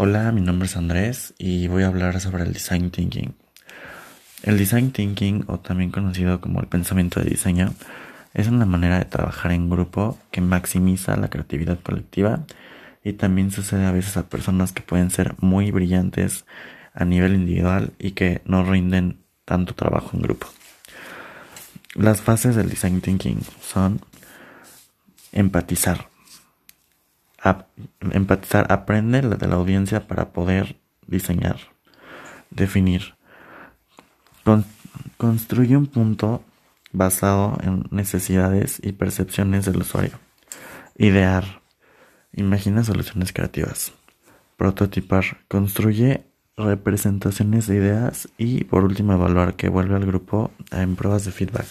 Hola, mi nombre es Andrés y voy a hablar sobre el design thinking. El design thinking, o también conocido como el pensamiento de diseño, es una manera de trabajar en grupo que maximiza la creatividad colectiva y también sucede a veces a personas que pueden ser muy brillantes a nivel individual y que no rinden tanto trabajo en grupo. Las fases del design thinking son empatizar, empatizar, aprende de la audiencia para poder diseñar, definir. construye un punto basado en necesidades y percepciones del usuario. Idear. Imagina soluciones creativas. Prototipar. Construye representaciones de ideas y por último evaluar que vuelve al grupo en pruebas de feedback.